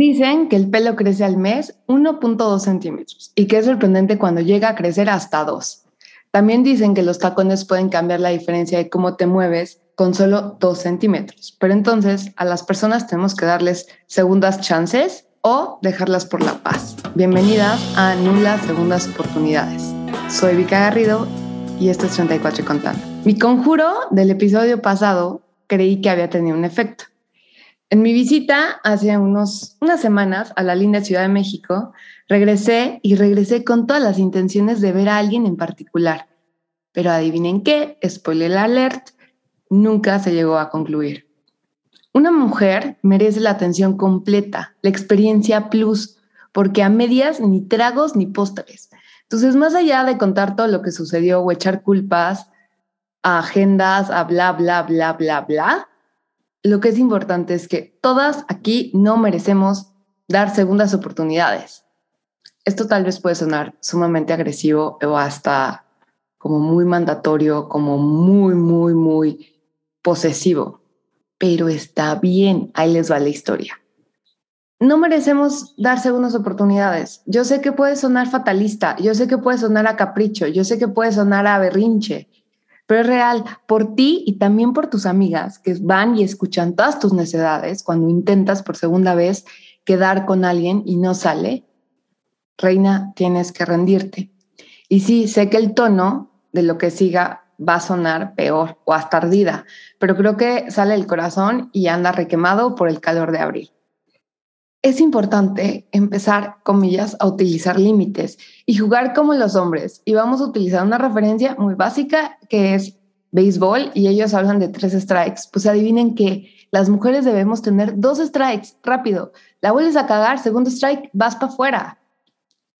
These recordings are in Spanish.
Dicen que el pelo crece al mes 1.2 centímetros y que es sorprendente cuando llega a crecer hasta 2. También dicen que los tacones pueden cambiar la diferencia de cómo te mueves con solo 2 centímetros. Pero entonces a las personas tenemos que darles segundas chances o dejarlas por la paz. Bienvenidas a Nulas Segundas Oportunidades. Soy Vika Garrido y esto es 34 y contando. Mi conjuro del episodio pasado creí que había tenido un efecto. En mi visita hace unos, unas semanas a la linda Ciudad de México, regresé y regresé con todas las intenciones de ver a alguien en particular. Pero adivinen qué, spoiler alert, nunca se llegó a concluir. Una mujer merece la atención completa, la experiencia plus, porque a medias ni tragos ni postres. Entonces, más allá de contar todo lo que sucedió o echar culpas a agendas, a bla, bla, bla, bla, bla, lo que es importante es que todas aquí no merecemos dar segundas oportunidades. Esto tal vez puede sonar sumamente agresivo o hasta como muy mandatorio, como muy, muy, muy posesivo, pero está bien, ahí les va la historia. No merecemos dar segundas oportunidades. Yo sé que puede sonar fatalista, yo sé que puede sonar a capricho, yo sé que puede sonar a berrinche, pero es real por ti y también por tus amigas que van y escuchan todas tus necesidades cuando intentas por segunda vez quedar con alguien y no sale. Reina, tienes que rendirte. Y sí, sé que el tono de lo que siga va a sonar peor o hasta ardida, pero creo que sale el corazón y anda requemado por el calor de abril es importante empezar, comillas, a utilizar límites y jugar como los hombres. Y vamos a utilizar una referencia muy básica que es béisbol y ellos hablan de tres strikes. Pues adivinen que las mujeres debemos tener dos strikes rápido. La vuelves a cagar, segundo strike, vas para afuera.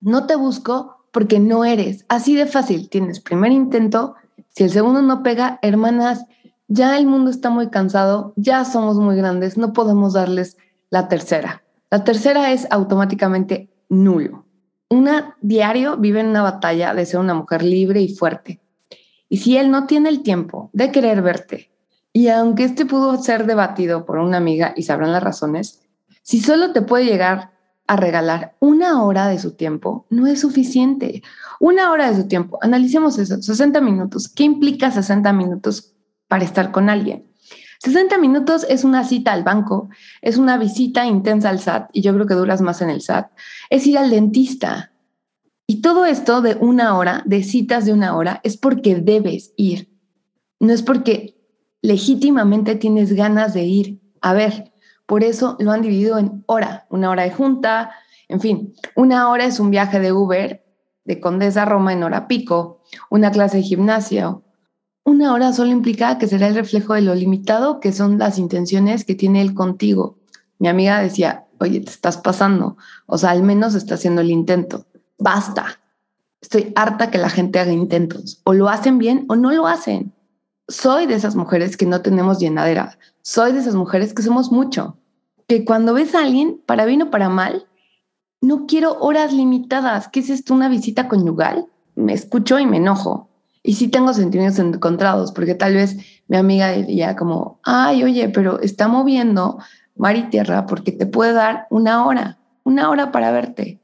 No te busco porque no eres. Así de fácil. Tienes primer intento. Si el segundo no pega, hermanas, ya el mundo está muy cansado, ya somos muy grandes, no podemos darles la tercera. La tercera es automáticamente nulo. Una diario vive en una batalla de ser una mujer libre y fuerte. Y si él no tiene el tiempo de querer verte, y aunque este pudo ser debatido por una amiga y sabrán las razones, si solo te puede llegar a regalar una hora de su tiempo, no es suficiente. Una hora de su tiempo, analicemos eso, 60 minutos. ¿Qué implica 60 minutos para estar con alguien? 60 minutos es una cita al banco, es una visita intensa al SAT, y yo creo que duras más en el SAT, es ir al dentista. Y todo esto de una hora, de citas de una hora, es porque debes ir. No es porque legítimamente tienes ganas de ir. A ver, por eso lo han dividido en hora, una hora de junta, en fin, una hora es un viaje de Uber de Condesa Roma en hora pico, una clase de gimnasio, una hora solo implica que será el reflejo de lo limitado que son las intenciones que tiene él contigo. Mi amiga decía, oye, te estás pasando, o sea, al menos está haciendo el intento. Basta. Estoy harta que la gente haga intentos. O lo hacen bien o no lo hacen. Soy de esas mujeres que no tenemos llenadera. Soy de esas mujeres que somos mucho. Que cuando ves a alguien, para bien o para mal, no quiero horas limitadas. ¿Qué es esto? ¿Una visita conyugal? Me escucho y me enojo. Y sí tengo sentimientos encontrados, porque tal vez mi amiga diría como, ay, oye, pero está moviendo mar y tierra porque te puede dar una hora, una hora para verte.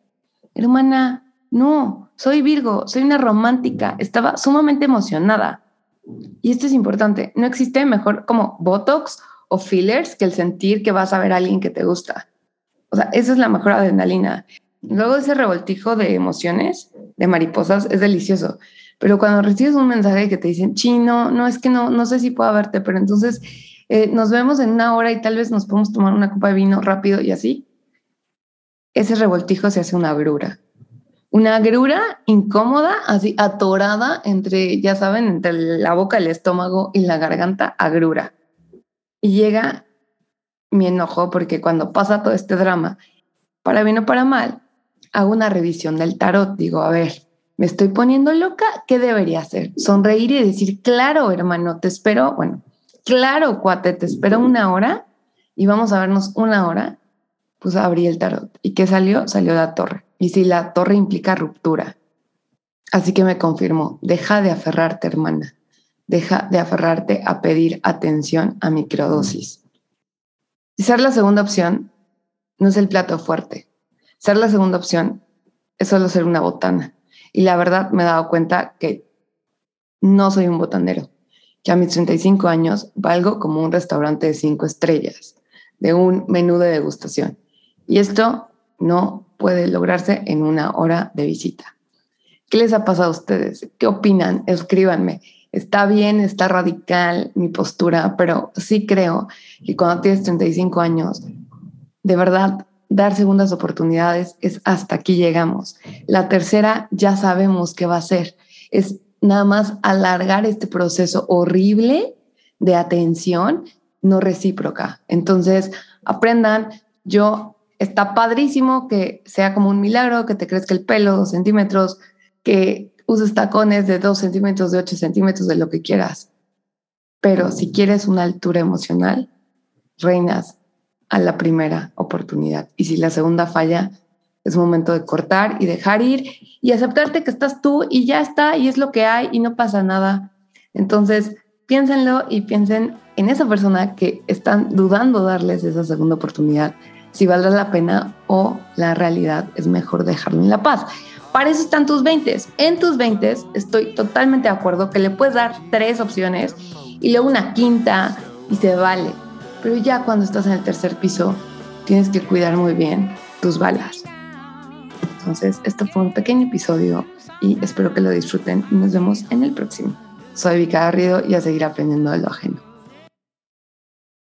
Hermana, no, soy Virgo, soy una romántica, estaba sumamente emocionada. Y esto es importante, no existe mejor como Botox o fillers que el sentir que vas a ver a alguien que te gusta. O sea, esa es la mejor adrenalina. Luego ese revoltijo de emociones, de mariposas, es delicioso. Pero cuando recibes un mensaje que te dicen, chino, no, es que no, no sé si puedo verte, pero entonces eh, nos vemos en una hora y tal vez nos podemos tomar una copa de vino rápido y así, ese revoltijo se hace una agrura. Una agrura incómoda, así atorada entre, ya saben, entre la boca, el estómago y la garganta, agrura. Y llega mi enojo porque cuando pasa todo este drama, para bien o para mal, hago una revisión del tarot. Digo, a ver, me estoy poniendo loca, ¿qué debería hacer? Sonreír y decir, claro, hermano, te espero, bueno, claro, cuate, te espero una hora y vamos a vernos una hora. Pues abrí el tarot. ¿Y qué salió? Salió la torre. Y si la torre implica ruptura. Así que me confirmó, deja de aferrarte, hermana. Deja de aferrarte a pedir atención a microdosis. Quizás la segunda opción no es el plato fuerte. Ser la segunda opción es solo ser una botana. Y la verdad me he dado cuenta que no soy un botanero, que a mis 35 años valgo como un restaurante de cinco estrellas, de un menú de degustación. Y esto no puede lograrse en una hora de visita. ¿Qué les ha pasado a ustedes? ¿Qué opinan? Escríbanme. Está bien, está radical mi postura, pero sí creo que cuando tienes 35 años, de verdad, dar segundas oportunidades es hasta aquí llegamos. La tercera ya sabemos qué va a ser. Es nada más alargar este proceso horrible de atención no recíproca. Entonces, aprendan, yo, está padrísimo que sea como un milagro, que te crezca el pelo dos centímetros, que uses tacones de dos centímetros, de ocho centímetros, de lo que quieras. Pero si quieres una altura emocional, reinas a la primera oportunidad. Y si la segunda falla, es momento de cortar y dejar ir y aceptarte que estás tú y ya está y es lo que hay y no pasa nada. Entonces, piénsenlo y piensen en esa persona que están dudando darles esa segunda oportunidad, si valdrá la pena o la realidad es mejor dejarlo en la paz. Para eso están tus 20. En tus 20 estoy totalmente de acuerdo que le puedes dar tres opciones y luego una quinta y se vale. Pero ya cuando estás en el tercer piso, tienes que cuidar muy bien tus balas. Entonces, esto fue un pequeño episodio y espero que lo disfruten y nos vemos en el próximo. Soy Vika Garrido y a seguir aprendiendo de lo ajeno.